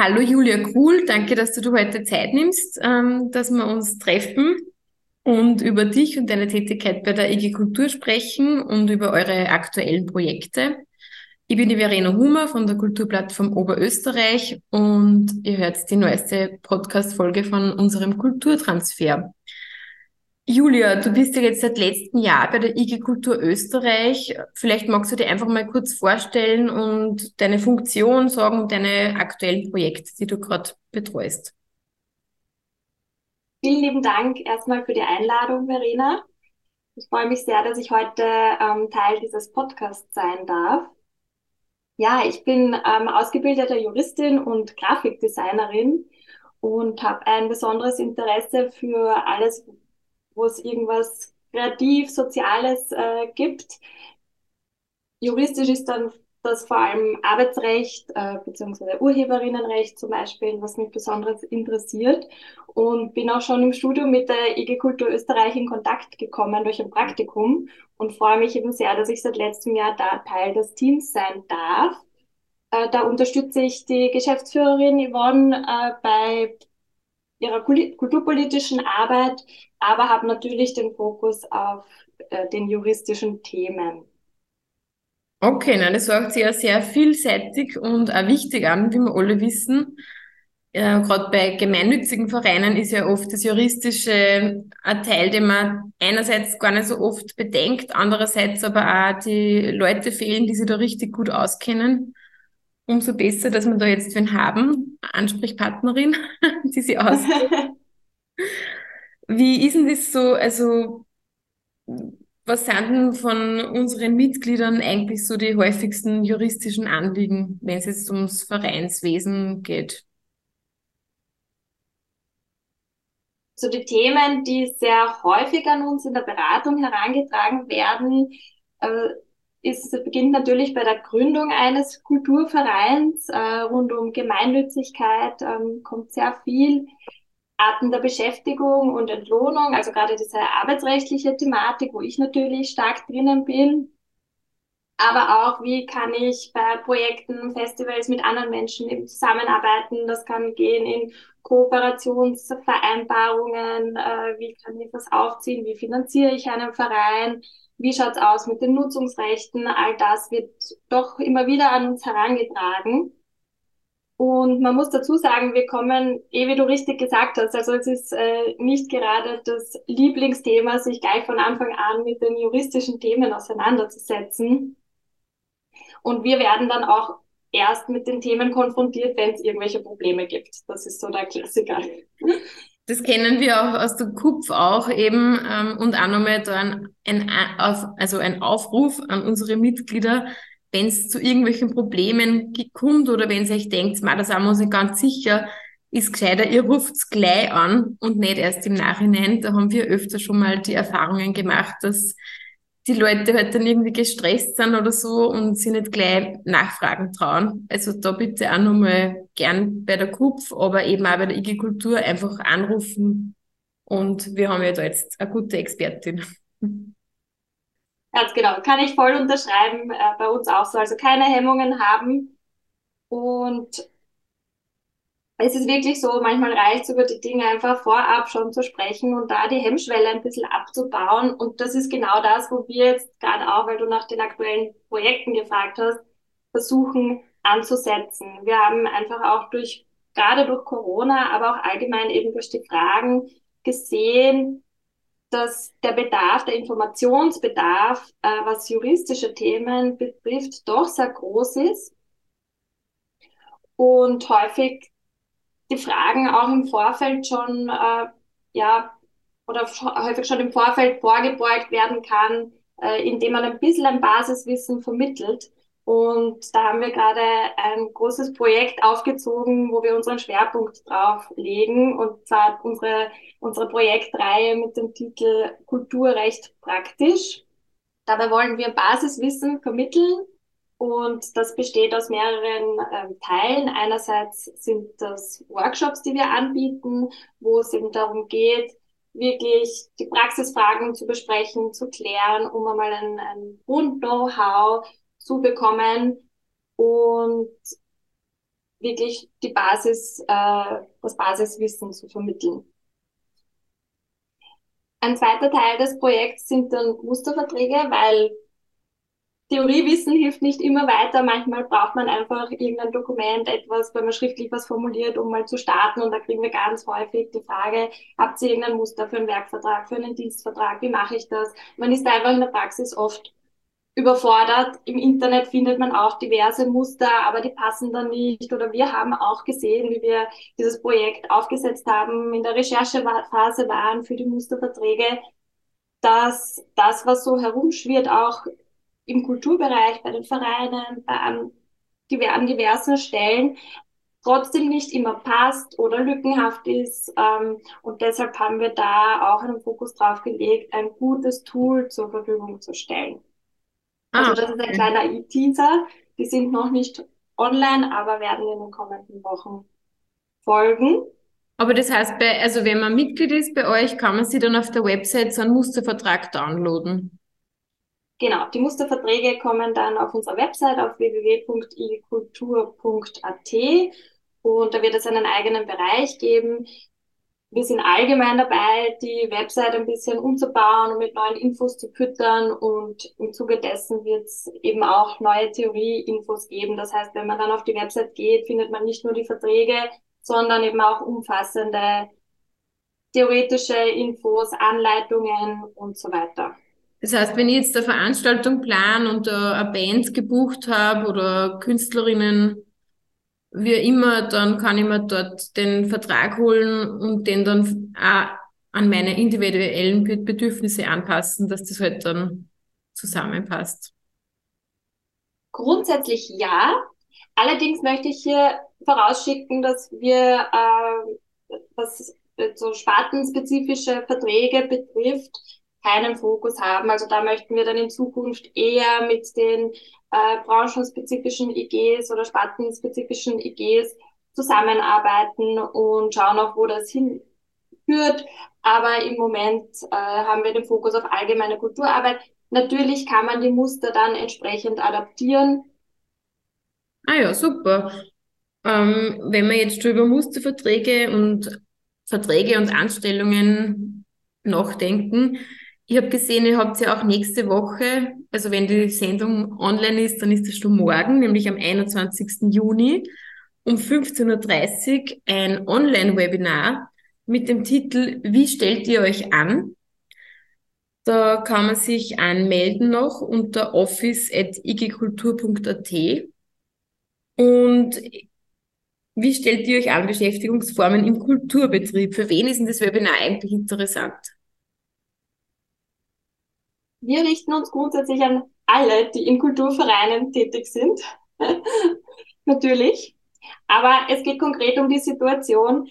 Hallo Julia Kuhl, danke, dass du heute Zeit nimmst, ähm, dass wir uns treffen und über dich und deine Tätigkeit bei der IG Kultur sprechen und über eure aktuellen Projekte. Ich bin die Verena Hummer von der Kulturplattform Oberösterreich und ihr hört die neueste Podcast-Folge von unserem Kulturtransfer. Julia, du bist ja jetzt seit letztem Jahr bei der IG Kultur Österreich. Vielleicht magst du dir einfach mal kurz vorstellen und deine Funktion sagen und deine aktuellen Projekte, die du gerade betreust. Vielen lieben Dank erstmal für die Einladung, Verena. Ich freue mich sehr, dass ich heute ähm, Teil dieses Podcasts sein darf. Ja, ich bin ähm, ausgebildete Juristin und Grafikdesignerin und habe ein besonderes Interesse für alles, wo es irgendwas kreativ, Soziales äh, gibt. Juristisch ist dann das vor allem Arbeitsrecht äh, bzw. Urheberinnenrecht zum Beispiel, was mich besonders interessiert. Und bin auch schon im Studium mit der IG Kultur Österreich in Kontakt gekommen durch ein Praktikum und freue mich eben sehr, dass ich seit letztem Jahr da Teil des Teams sein darf. Äh, da unterstütze ich die Geschäftsführerin Yvonne äh, bei ihrer kulturpolitischen Arbeit, aber habe natürlich den Fokus auf äh, den juristischen Themen. Okay, nein, das hört sich ja sehr vielseitig und auch wichtig an, wie wir alle wissen. Ja, Gerade bei gemeinnützigen Vereinen ist ja oft das Juristische ein Teil, den man einerseits gar nicht so oft bedenkt, andererseits aber auch die Leute fehlen, die sich da richtig gut auskennen umso besser, dass wir da jetzt wen haben, Ansprechpartnerin, die sie auskennt. Wie ist denn das so, also was sind denn von unseren Mitgliedern eigentlich so die häufigsten juristischen Anliegen, wenn es jetzt ums Vereinswesen geht? So die Themen, die sehr häufig an uns in der Beratung herangetragen werden, äh, ist, beginnt natürlich bei der Gründung eines Kulturvereins. Äh, rund um Gemeinnützigkeit ähm, kommt sehr viel. Arten der Beschäftigung und Entlohnung, also gerade diese arbeitsrechtliche Thematik, wo ich natürlich stark drinnen bin. Aber auch, wie kann ich bei Projekten, Festivals mit anderen Menschen eben zusammenarbeiten? Das kann gehen in Kooperationsvereinbarungen. Äh, wie kann ich das aufziehen? Wie finanziere ich einen Verein? Wie schaut's aus mit den Nutzungsrechten? All das wird doch immer wieder an uns herangetragen. Und man muss dazu sagen, wir kommen, eh wie du richtig gesagt hast, also es ist äh, nicht gerade das Lieblingsthema, sich gleich von Anfang an mit den juristischen Themen auseinanderzusetzen. Und wir werden dann auch erst mit den Themen konfrontiert, wenn es irgendwelche Probleme gibt. Das ist so der Klassiker. Das kennen wir auch aus der KUPF auch eben ähm, und auch nochmal da ein, ein, also ein Aufruf an unsere Mitglieder, wenn es zu irgendwelchen Problemen kommt oder wenn ihr euch denkt, da sind wir uns nicht ganz sicher, ist gescheiter, ihr ruft's gleich an und nicht erst im Nachhinein. Da haben wir öfter schon mal die Erfahrungen gemacht, dass die Leute halt dann irgendwie gestresst sind oder so und sie nicht gleich nachfragen trauen. Also da bitte auch nochmal gern bei der KUPF, aber eben auch bei der IG Kultur einfach anrufen. Und wir haben ja da jetzt eine gute Expertin. Ganz genau, kann ich voll unterschreiben, äh, bei uns auch so. Also keine Hemmungen haben und es ist wirklich so, manchmal reicht es über die Dinge einfach vorab schon zu sprechen und da die Hemmschwelle ein bisschen abzubauen. Und das ist genau das, wo wir jetzt gerade auch, weil du nach den aktuellen Projekten gefragt hast, versuchen anzusetzen. Wir haben einfach auch durch, gerade durch Corona, aber auch allgemein eben durch die Fragen gesehen, dass der Bedarf, der Informationsbedarf, äh, was juristische Themen betrifft, doch sehr groß ist. Und häufig die Fragen auch im Vorfeld schon, äh, ja, oder häufig schon im Vorfeld vorgebeugt werden kann, äh, indem man ein bisschen ein Basiswissen vermittelt. Und da haben wir gerade ein großes Projekt aufgezogen, wo wir unseren Schwerpunkt drauf legen. Und zwar unsere, unsere Projektreihe mit dem Titel Kulturrecht praktisch. Dabei wollen wir Basiswissen vermitteln. Und das besteht aus mehreren ähm, Teilen. Einerseits sind das Workshops, die wir anbieten, wo es eben darum geht, wirklich die Praxisfragen zu besprechen, zu klären, um einmal ein, ein Grund-Know-how zu bekommen und wirklich die Basis, äh, das Basiswissen zu vermitteln. Ein zweiter Teil des Projekts sind dann Musterverträge, weil Theoriewissen hilft nicht immer weiter. Manchmal braucht man einfach irgendein Dokument, etwas, wenn man schriftlich was formuliert, um mal zu starten. Und da kriegen wir ganz häufig die Frage, habt ihr irgendein Muster für einen Werkvertrag, für einen Dienstvertrag? Wie mache ich das? Man ist einfach in der Praxis oft überfordert. Im Internet findet man auch diverse Muster, aber die passen dann nicht. Oder wir haben auch gesehen, wie wir dieses Projekt aufgesetzt haben, in der Recherchephase waren für die Musterverträge, dass das, was so herumschwirrt, auch im Kulturbereich, bei den Vereinen, bei an, diversen Stellen, trotzdem nicht immer passt oder lückenhaft ist. Ähm, und deshalb haben wir da auch einen Fokus drauf gelegt, ein gutes Tool zur Verfügung zu stellen. Also ah, das ist ein kleiner Teaser. Die sind noch nicht online, aber werden in den kommenden Wochen folgen. Aber das heißt, bei, also wenn man Mitglied ist bei euch, kann man sich dann auf der Website so einen Mustervertrag downloaden. Genau, die Musterverträge kommen dann auf unserer Website auf www.ikultur.at und da wird es einen eigenen Bereich geben, wir sind allgemein dabei, die Website ein bisschen umzubauen und mit neuen Infos zu füttern und im Zuge dessen wird es eben auch neue Theorie-Infos geben. Das heißt, wenn man dann auf die Website geht, findet man nicht nur die Verträge, sondern eben auch umfassende theoretische Infos, Anleitungen und so weiter. Das heißt, wenn ich jetzt eine Veranstaltung plan und eine Band gebucht habe oder Künstlerinnen wie immer, dann kann ich mir dort den Vertrag holen und den dann auch an meine individuellen Bedürfnisse anpassen, dass das halt dann zusammenpasst. Grundsätzlich ja. Allerdings möchte ich hier vorausschicken, dass wir, äh, was so spartenspezifische Verträge betrifft, keinen Fokus haben. Also da möchten wir dann in Zukunft eher mit den äh, branchenspezifischen IGs oder spartenspezifischen IGs zusammenarbeiten und schauen auch, wo das hinführt. Aber im Moment äh, haben wir den Fokus auf allgemeine Kulturarbeit. Natürlich kann man die Muster dann entsprechend adaptieren. Ah ja, super. Ähm, wenn wir jetzt schon über Musterverträge und Verträge und Anstellungen nachdenken, ich habe gesehen, ihr habt ja auch nächste Woche, also wenn die Sendung online ist, dann ist das schon morgen, nämlich am 21. Juni um 15.30 Uhr ein Online-Webinar mit dem Titel Wie stellt ihr euch an? Da kann man sich anmelden noch unter office.igkultur.at. Und wie stellt ihr euch an Beschäftigungsformen im Kulturbetrieb? Für wen ist denn das Webinar eigentlich interessant? Wir richten uns grundsätzlich an alle, die in Kulturvereinen tätig sind. Natürlich. Aber es geht konkret um die Situation,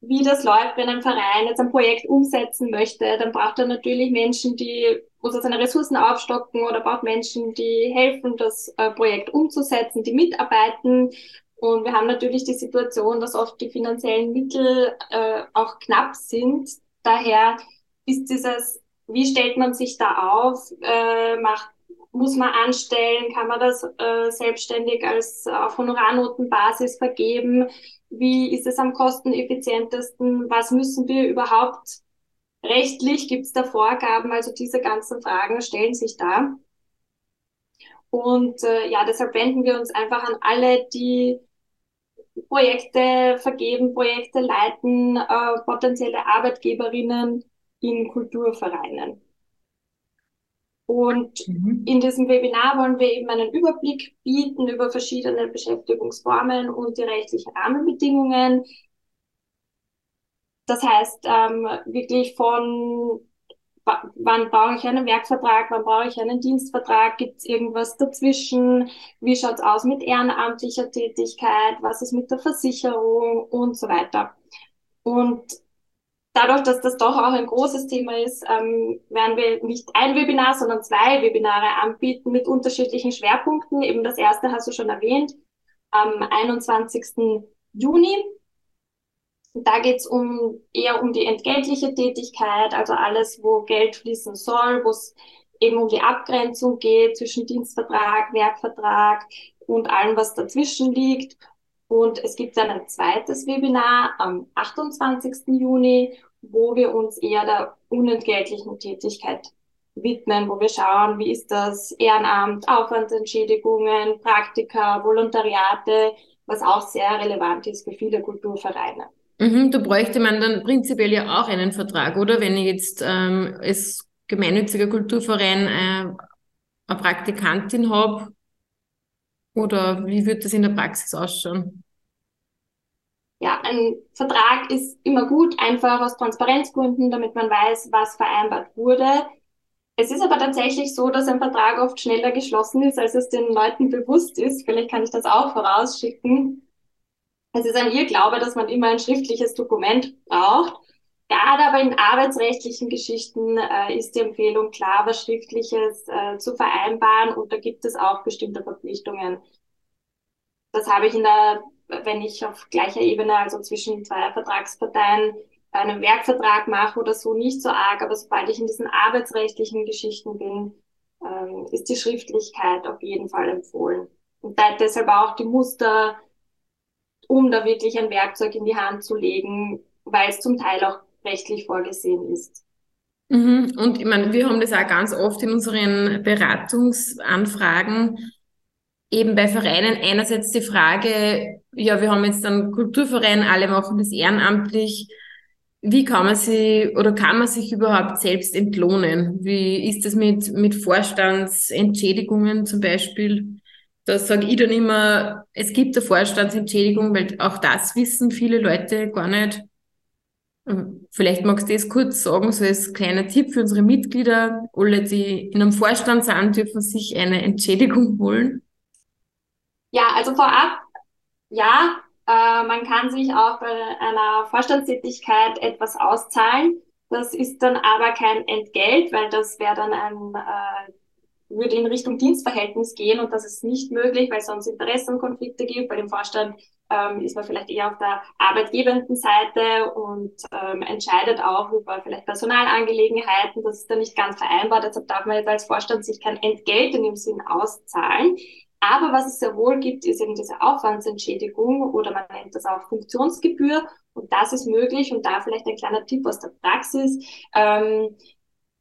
wie das läuft, wenn ein Verein jetzt ein Projekt umsetzen möchte. Dann braucht er natürlich Menschen, die muss er seine Ressourcen aufstocken oder braucht Menschen, die helfen, das äh, Projekt umzusetzen, die mitarbeiten. Und wir haben natürlich die Situation, dass oft die finanziellen Mittel äh, auch knapp sind. Daher ist dieses wie stellt man sich da auf? Äh, macht, muss man anstellen? Kann man das äh, selbstständig als auf Honorarnotenbasis vergeben? Wie ist es am kosteneffizientesten? Was müssen wir überhaupt rechtlich? Gibt es da Vorgaben? Also diese ganzen Fragen stellen sich da. Und äh, ja, deshalb wenden wir uns einfach an alle, die Projekte vergeben, Projekte leiten, äh, potenzielle Arbeitgeberinnen in Kulturvereinen. Und mhm. in diesem Webinar wollen wir eben einen Überblick bieten über verschiedene Beschäftigungsformen und die rechtlichen Rahmenbedingungen. Das heißt, ähm, wirklich von wann brauche ich einen Werkvertrag, wann brauche ich einen Dienstvertrag, gibt es irgendwas dazwischen, wie schaut es aus mit ehrenamtlicher Tätigkeit, was ist mit der Versicherung und so weiter. Und dadurch, dass das doch auch ein großes Thema ist, ähm, werden wir nicht ein Webinar, sondern zwei Webinare anbieten mit unterschiedlichen Schwerpunkten. Eben das erste hast du schon erwähnt, am 21. Juni da geht es um, eher um die entgeltliche Tätigkeit, also alles, wo Geld fließen soll, wo es eben um die Abgrenzung geht zwischen Dienstvertrag, Werkvertrag und allem, was dazwischen liegt. Und es gibt dann ein zweites Webinar am 28. Juni, wo wir uns eher der unentgeltlichen Tätigkeit widmen, wo wir schauen, wie ist das Ehrenamt, Aufwandsentschädigungen, Praktika, Volontariate, was auch sehr relevant ist für viele Kulturvereine. Mhm, da bräuchte man dann prinzipiell ja auch einen Vertrag, oder? Wenn ich jetzt ähm, als gemeinnütziger Kulturverein äh, eine Praktikantin habe, oder wie wird das in der Praxis ausschauen? Ja, ein Vertrag ist immer gut, einfach aus Transparenzgründen, damit man weiß, was vereinbart wurde. Es ist aber tatsächlich so, dass ein Vertrag oft schneller geschlossen ist, als es den Leuten bewusst ist. Vielleicht kann ich das auch vorausschicken. Es ist ein Irrglaube, dass man immer ein schriftliches Dokument braucht. Gerade aber in arbeitsrechtlichen Geschichten äh, ist die Empfehlung klar, was Schriftliches äh, zu vereinbaren und da gibt es auch bestimmte Verpflichtungen. Das habe ich in der, wenn ich auf gleicher Ebene, also zwischen zwei Vertragsparteien, einen Werkvertrag mache oder so, nicht so arg, aber sobald ich in diesen arbeitsrechtlichen Geschichten bin, ähm, ist die Schriftlichkeit auf jeden Fall empfohlen. Und da deshalb auch die Muster um da wirklich ein Werkzeug in die Hand zu legen, weil es zum Teil auch rechtlich vorgesehen ist. Mhm. Und ich meine, wir haben das auch ganz oft in unseren Beratungsanfragen, eben bei Vereinen einerseits die Frage, ja, wir haben jetzt einen Kulturverein, alle machen das ehrenamtlich. Wie kann man sie oder kann man sich überhaupt selbst entlohnen? Wie ist das mit, mit Vorstandsentschädigungen zum Beispiel? da sage ich dann immer, es gibt eine Vorstandsentschädigung, weil auch das wissen viele Leute gar nicht. Ähm, vielleicht magst du das kurz sagen, so als kleiner Tipp für unsere Mitglieder. Alle, die in einem Vorstand sind, dürfen sich eine Entschädigung holen. Ja, also vorab, ja, äh, man kann sich auch bei einer Vorstandstätigkeit etwas auszahlen. Das ist dann aber kein Entgelt, weil das wäre dann ein äh, würde in Richtung Dienstverhältnis gehen und das ist nicht möglich, weil es sonst Interessenkonflikte gibt. Bei dem Vorstand ähm, ist man vielleicht eher auf der arbeitgebenden Seite und ähm, entscheidet auch über vielleicht Personalangelegenheiten. Das ist dann nicht ganz vereinbar. Deshalb darf man jetzt als Vorstand sich kein Entgelt in dem Sinn auszahlen. Aber was es sehr wohl gibt, ist eben diese Aufwandsentschädigung oder man nennt das auch Funktionsgebühr. Und das ist möglich. Und da vielleicht ein kleiner Tipp aus der Praxis. Ähm,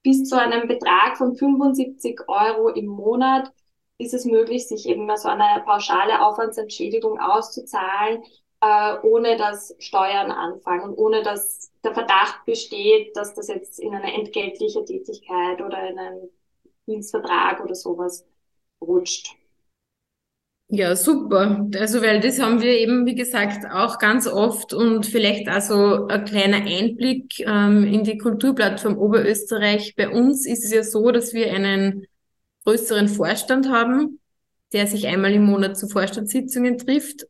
bis zu einem Betrag von 75 Euro im Monat ist es möglich, sich eben mal so eine pauschale Aufwandsentschädigung auszuzahlen, äh, ohne dass Steuern anfangen, ohne dass der Verdacht besteht, dass das jetzt in eine entgeltliche Tätigkeit oder in einen Dienstvertrag oder sowas rutscht. Ja, super. Also, weil das haben wir eben, wie gesagt, auch ganz oft und vielleicht also ein kleiner Einblick ähm, in die Kulturplattform Oberösterreich. Bei uns ist es ja so, dass wir einen größeren Vorstand haben, der sich einmal im Monat zu Vorstandssitzungen trifft.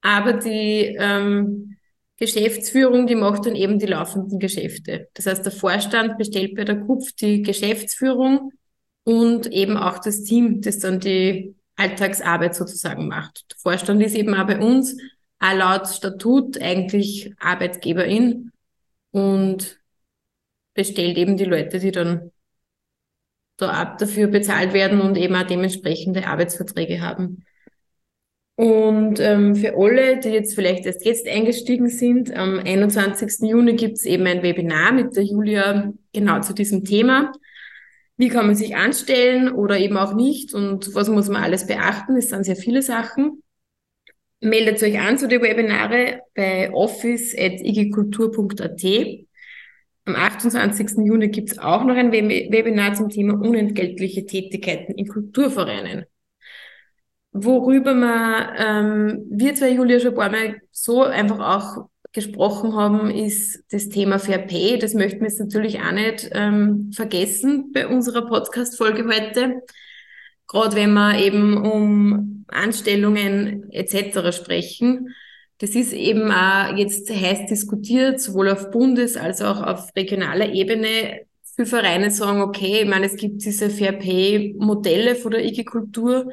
Aber die ähm, Geschäftsführung, die macht dann eben die laufenden Geschäfte. Das heißt, der Vorstand bestellt bei der KUPF die Geschäftsführung und eben auch das Team, das dann die Alltagsarbeit sozusagen macht. Der Vorstand ist eben auch bei uns auch laut Statut eigentlich Arbeitgeberin und bestellt eben die Leute, die dann da ab dafür bezahlt werden und eben auch dementsprechende Arbeitsverträge haben. Und ähm, für alle, die jetzt vielleicht erst jetzt eingestiegen sind, am 21. Juni gibt es eben ein Webinar mit der Julia genau zu diesem Thema wie kann man sich anstellen oder eben auch nicht und was muss man alles beachten. Es sind sehr viele Sachen. Meldet euch an zu den Webinare bei office.igikultur.at. Am 28. Juni gibt es auch noch ein Webinar zum Thema unentgeltliche Tätigkeiten in Kulturvereinen. Worüber man, ähm, wir zwei Julia schon ein paar Mal so einfach auch gesprochen haben, ist das Thema Fair Pay. Das möchten wir jetzt natürlich auch nicht ähm, vergessen bei unserer Podcast-Folge heute. Gerade wenn wir eben um Anstellungen etc. sprechen. Das ist eben auch jetzt heiß diskutiert, sowohl auf Bundes- als auch auf regionaler Ebene. Viele Vereine sagen, okay, ich meine, es gibt diese Fair Pay-Modelle von der IG-Kultur,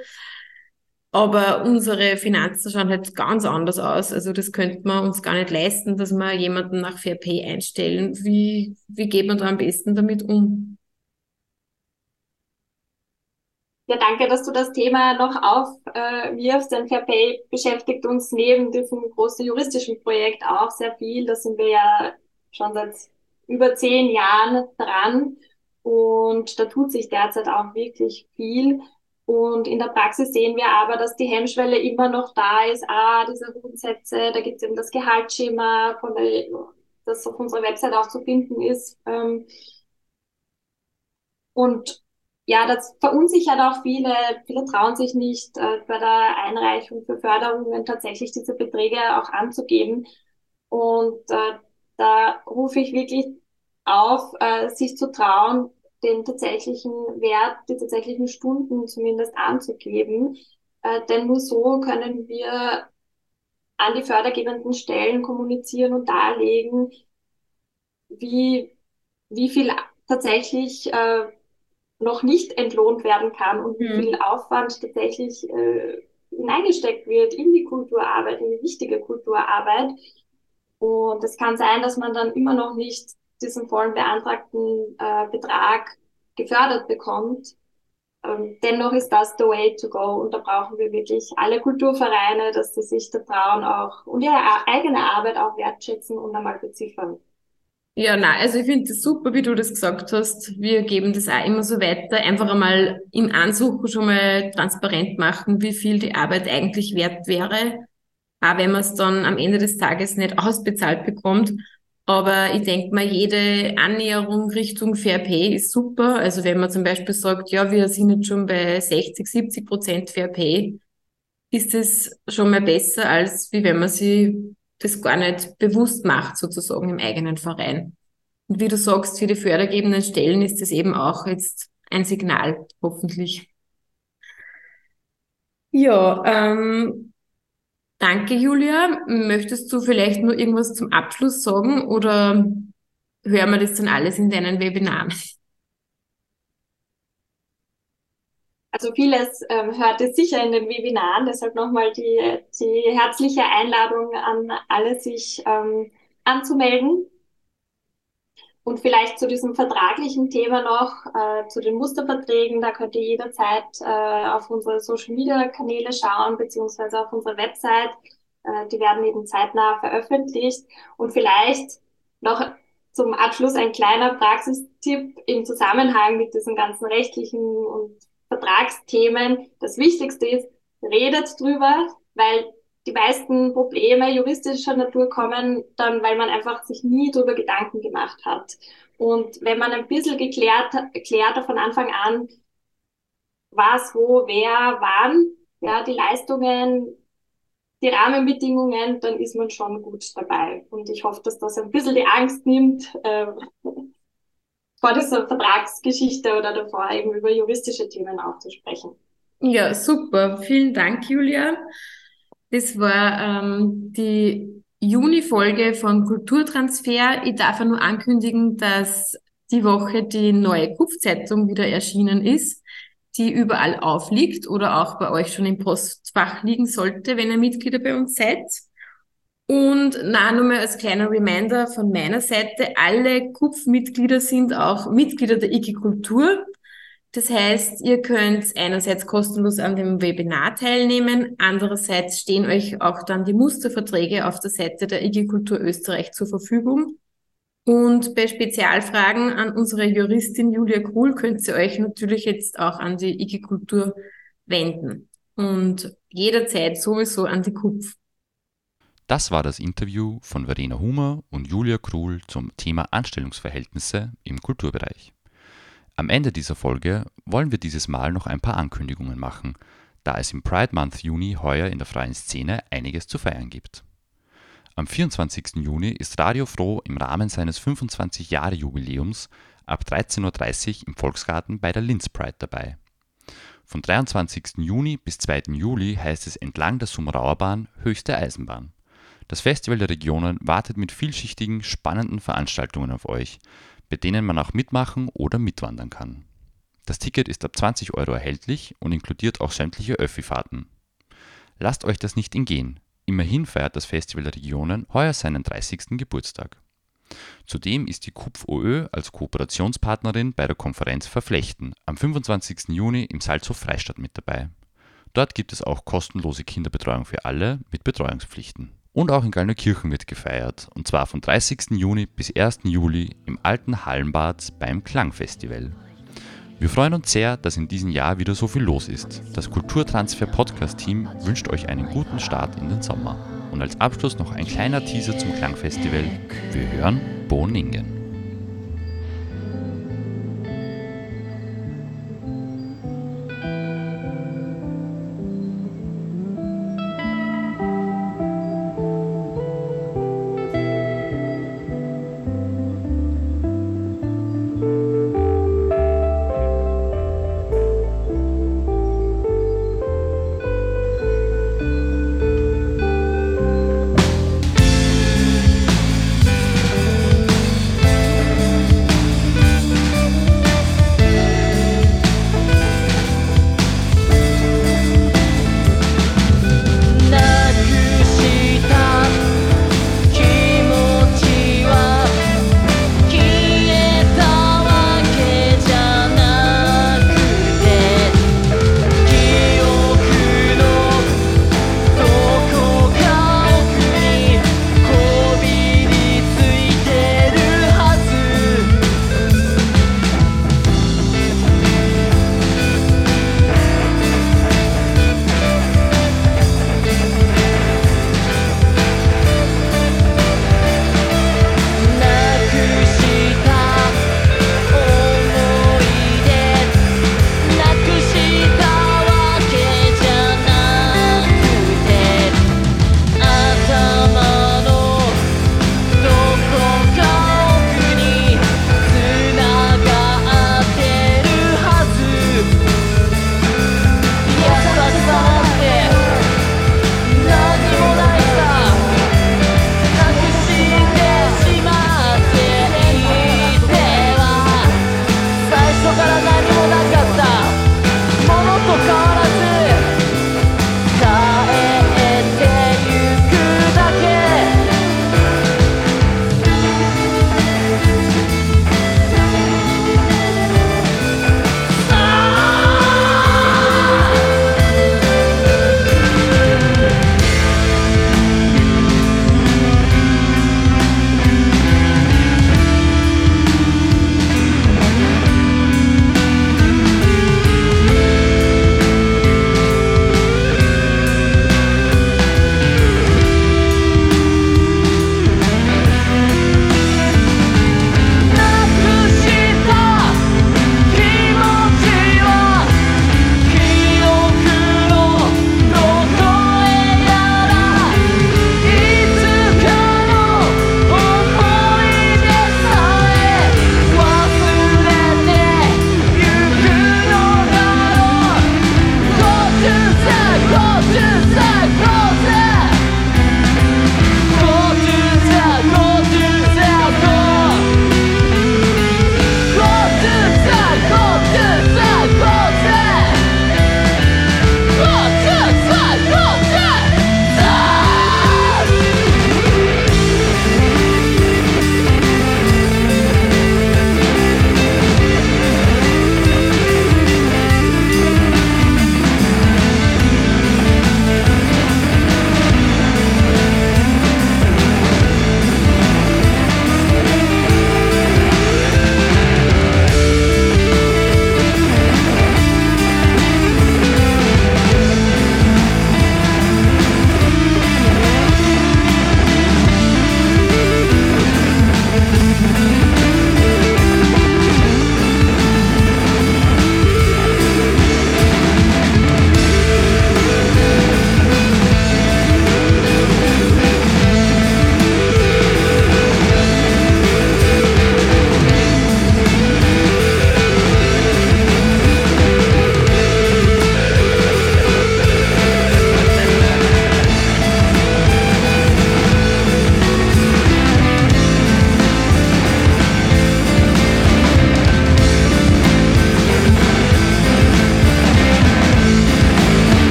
aber unsere Finanzen schauen halt ganz anders aus. Also das könnte man uns gar nicht leisten, dass wir jemanden nach Fair Pay einstellen. Wie, wie geht man da am besten damit um? Ja, danke, dass du das Thema noch aufwirfst, äh, denn Fair Pay beschäftigt uns neben diesem großen juristischen Projekt auch sehr viel. Da sind wir ja schon seit über zehn Jahren dran und da tut sich derzeit auch wirklich viel. Und in der Praxis sehen wir aber, dass die Hemmschwelle immer noch da ist. Ah, diese Grundsätze, da gibt es eben das Gehaltsschema, von der, das auf unserer Website auch zu finden ist. Ähm, und ja, das verunsichert auch viele. Viele trauen sich nicht, äh, bei der Einreichung für Förderungen tatsächlich diese Beträge auch anzugeben. Und äh, da rufe ich wirklich auf, äh, sich zu trauen, den tatsächlichen Wert, die tatsächlichen Stunden zumindest anzugeben. Äh, denn nur so können wir an die fördergebenden Stellen kommunizieren und darlegen, wie, wie viel tatsächlich äh, noch nicht entlohnt werden kann und wie mhm. viel Aufwand tatsächlich äh, hineingesteckt wird in die Kulturarbeit, in die wichtige Kulturarbeit. Und es kann sein, dass man dann immer noch nicht diesen vollen beantragten äh, Betrag gefördert bekommt. Ähm, dennoch ist das the way to go und da brauchen wir wirklich alle Kulturvereine, dass sie sich da trauen auch und ihre eigene Arbeit auch wertschätzen und einmal beziffern. Ja, na, also ich finde das super, wie du das gesagt hast. Wir geben das auch immer so weiter. Einfach einmal im Ansuchen schon mal transparent machen, wie viel die Arbeit eigentlich wert wäre. Auch wenn man es dann am Ende des Tages nicht ausbezahlt bekommt. Aber ich denke mal, jede Annäherung Richtung Fair Pay ist super. Also wenn man zum Beispiel sagt, ja, wir sind jetzt schon bei 60, 70 Prozent Fair Pay, ist es schon mal besser, als wie wenn man sie das gar nicht bewusst macht, sozusagen im eigenen Verein. Und wie du sagst, für die fördergebenden Stellen ist das eben auch jetzt ein Signal, hoffentlich. Ja, ähm, danke Julia. Möchtest du vielleicht nur irgendwas zum Abschluss sagen oder hören wir das dann alles in deinen Webinaren? Also vieles ähm, hört ihr sicher in den Webinaren, deshalb nochmal die, die herzliche Einladung an alle, sich ähm, anzumelden. Und vielleicht zu diesem vertraglichen Thema noch, äh, zu den Musterverträgen, da könnt ihr jederzeit äh, auf unsere Social-Media-Kanäle schauen, beziehungsweise auf unserer Website. Äh, die werden eben zeitnah veröffentlicht. Und vielleicht noch zum Abschluss ein kleiner Praxistipp im Zusammenhang mit diesen ganzen rechtlichen und Vertragsthemen. Das Wichtigste ist, redet drüber, weil die meisten Probleme juristischer Natur kommen dann, weil man einfach sich nie drüber Gedanken gemacht hat. Und wenn man ein bisschen geklärt, erklärt von Anfang an, was, wo, wer, wann, ja, die Leistungen, die Rahmenbedingungen, dann ist man schon gut dabei. Und ich hoffe, dass das ein bisschen die Angst nimmt, äh, vor dieser Vertragsgeschichte oder davor eben über juristische Themen auch zu sprechen. Ja, super. Vielen Dank, Julia. Das war ähm, die Juni-Folge von Kulturtransfer. Ich darf nur ankündigen, dass die Woche die neue Kupfzeitung wieder erschienen ist, die überall aufliegt oder auch bei euch schon im Postfach liegen sollte, wenn ihr Mitglieder bei uns seid. Und na, nur mal als kleiner Reminder von meiner Seite, alle KUPF-Mitglieder sind auch Mitglieder der IG Kultur. Das heißt, ihr könnt einerseits kostenlos an dem Webinar teilnehmen, andererseits stehen euch auch dann die Musterverträge auf der Seite der IG Kultur Österreich zur Verfügung. Und bei Spezialfragen an unsere Juristin Julia Kuhl könnt ihr euch natürlich jetzt auch an die IG Kultur wenden. Und jederzeit sowieso an die KUPF. Das war das Interview von Verena Humer und Julia Kruhl zum Thema Anstellungsverhältnisse im Kulturbereich. Am Ende dieser Folge wollen wir dieses Mal noch ein paar Ankündigungen machen, da es im Pride Month Juni heuer in der freien Szene einiges zu feiern gibt. Am 24. Juni ist Radio Froh im Rahmen seines 25-Jahre-Jubiläums ab 13.30 Uhr im Volksgarten bei der Linz Pride dabei. Von 23. Juni bis 2. Juli heißt es entlang der Summerauer Bahn Höchste Eisenbahn. Das Festival der Regionen wartet mit vielschichtigen, spannenden Veranstaltungen auf euch, bei denen man auch mitmachen oder mitwandern kann. Das Ticket ist ab 20 Euro erhältlich und inkludiert auch sämtliche Öffi-Fahrten. Lasst euch das nicht entgehen. Immerhin feiert das Festival der Regionen heuer seinen 30. Geburtstag. Zudem ist die KUPF OÖ als Kooperationspartnerin bei der Konferenz Verflechten am 25. Juni im Salzhof Freistadt mit dabei. Dort gibt es auch kostenlose Kinderbetreuung für alle mit Betreuungspflichten. Und auch in Gallnerkirchen wird gefeiert, und zwar vom 30. Juni bis 1. Juli im alten Hallenbad beim Klangfestival. Wir freuen uns sehr, dass in diesem Jahr wieder so viel los ist. Das Kulturtransfer Podcast Team wünscht euch einen guten Start in den Sommer. Und als Abschluss noch ein kleiner Teaser zum Klangfestival. Wir hören Boningen.